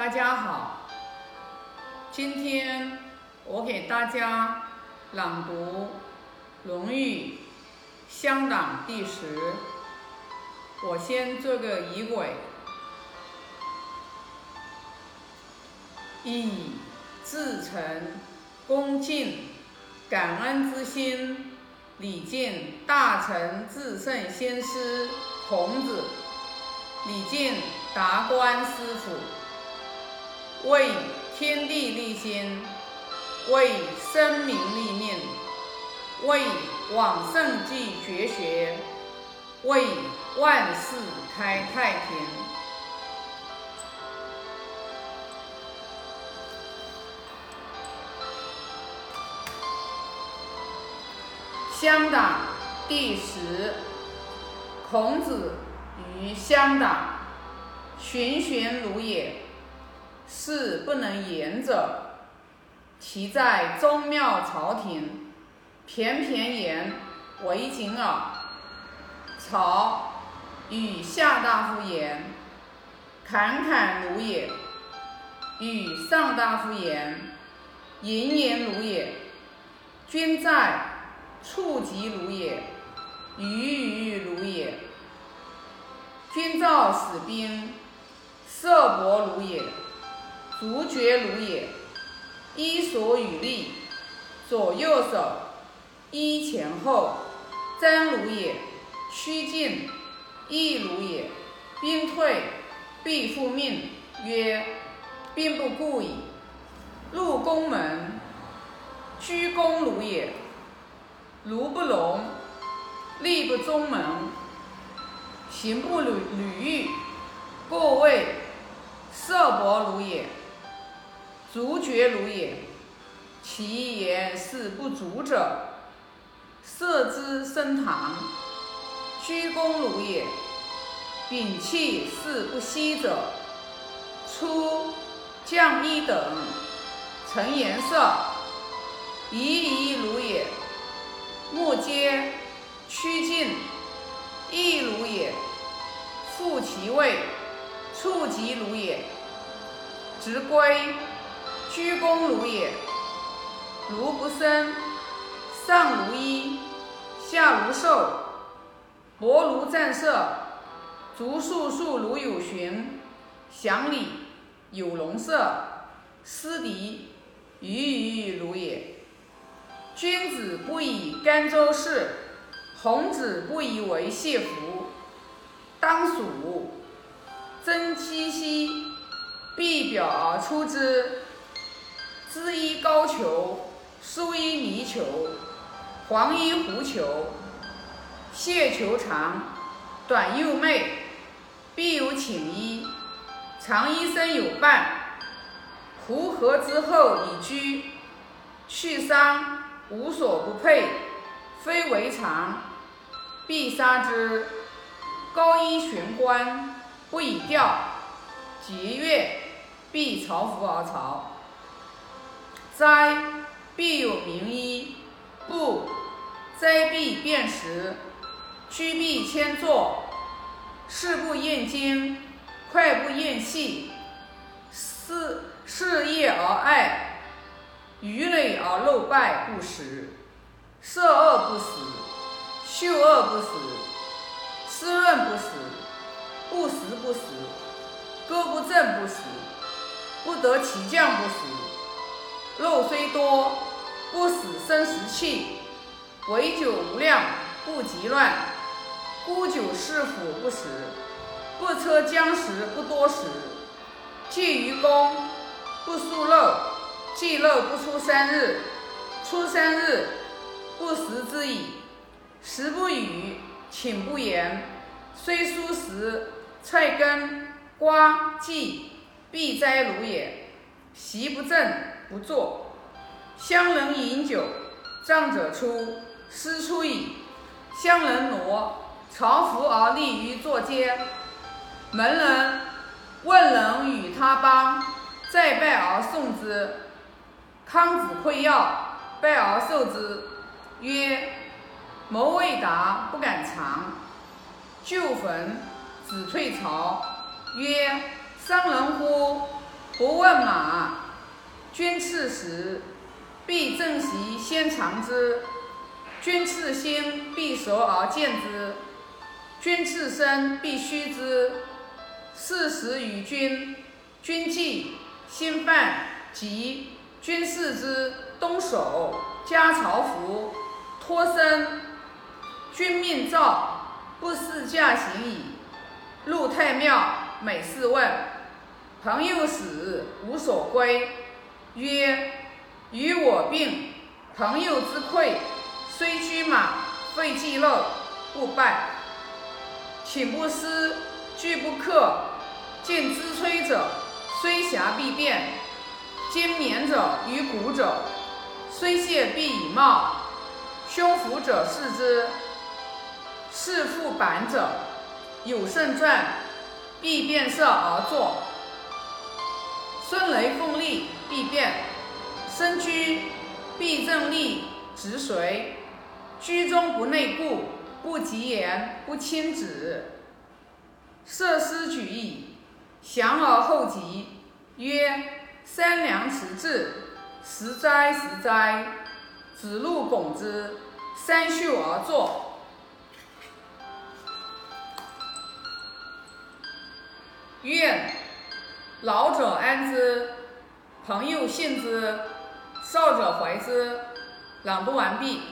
大家好，今天我给大家朗读《论语·乡党》第十。我先做个仪轨，以至诚、恭敬、感恩之心，礼敬大成至圣先师孔子，礼敬达观师傅，为天地立心，为生民立命，为往圣继绝学，为万世开太平。乡党第十，孔子于乡党，循循如也，是不能言者。其在宗庙朝廷，偏偏言为谨耳。朝与下大夫言，侃侃如也；与上大夫言，言言如也。君在，处疾如也，鱼鱼如也。君召使兵，色薄如也，足厥如也。衣所与立，左右手，衣前后，瞻如也。趋近，亦如也。兵退，必复命。曰：兵不顾矣。入宫门，居躬如也。如不隆，立不中门。行不履履欲，过位，色薄如也。足厥如也。其言是不足者，色之升堂。居躬如也，摒气是不息者，出降衣等，成颜色，仪仪如也。目皆趋近，亦如也。复其位，处疾如也。执归，鞠躬如也。如不生，上如衣，下如兽。薄如战色，足束束如有循，祥礼有容色，思敌鱼鱼如也。君子不以甘州事，孔子不以为谢服。当属真七夕，必表而出之。织衣高裘，素衣泥裘，黄衣狐裘。蟹裘长，短又媚，必有寝衣。长衣身有伴，胡合之后以居。去丧，无所不佩，非为常，必杀之。高衣悬冠，不以吊。节月，必朝服而朝。灾，必有名医。故灾，必辨识。居必迁坐，事不厌精，快不厌细，事事业而爱，鱼累而肉败不食，色恶不死，嗅恶不死，湿润不死，不食不死，歌不正不死，不得其将不死，肉虽多，不死生食气，唯酒无量，不及乱。沽酒是腐不食，不车僵食不多食。祭于公，不束肉，祭肉不出三日，出三日不食之矣。食不语，寝不言，虽蔬食，菜根、瓜、荠，必哉如也。席不正，不坐。乡人饮酒，胀者出，师出矣。乡人挪。朝服而立于坐阶，门人问人与他邦，再拜而送之。康子馈要，拜而受之，曰：“谋未达，不敢尝。”旧坟，子退朝，曰：“伤人乎？不问马，君次时，必正席先尝之；君次心，必熟而见之；君次生，必须之。四时与君，君既，心犯，急。君视之，东守，加朝服，托生。君命诏，不思驾行矣。入太庙，每事问。朋友死，无所归。曰：与我病，朋友之馈，虽居马，废祭肉，不拜。寝不思，居不克。见之摧者，虽瑕必变；兼绵者与古者，虽泄必以貌。胸腹者视之，视腹板者，有胜传，必变色而作。孙雷锋立，身居，必正立，直随。居中不内固，不及言，不亲止。设思举义。降而后吉，曰：三良辞至，时哉时哉！子路拱之，三袖而坐。愿老者安之，朋友信之，少者怀之。朗读完毕。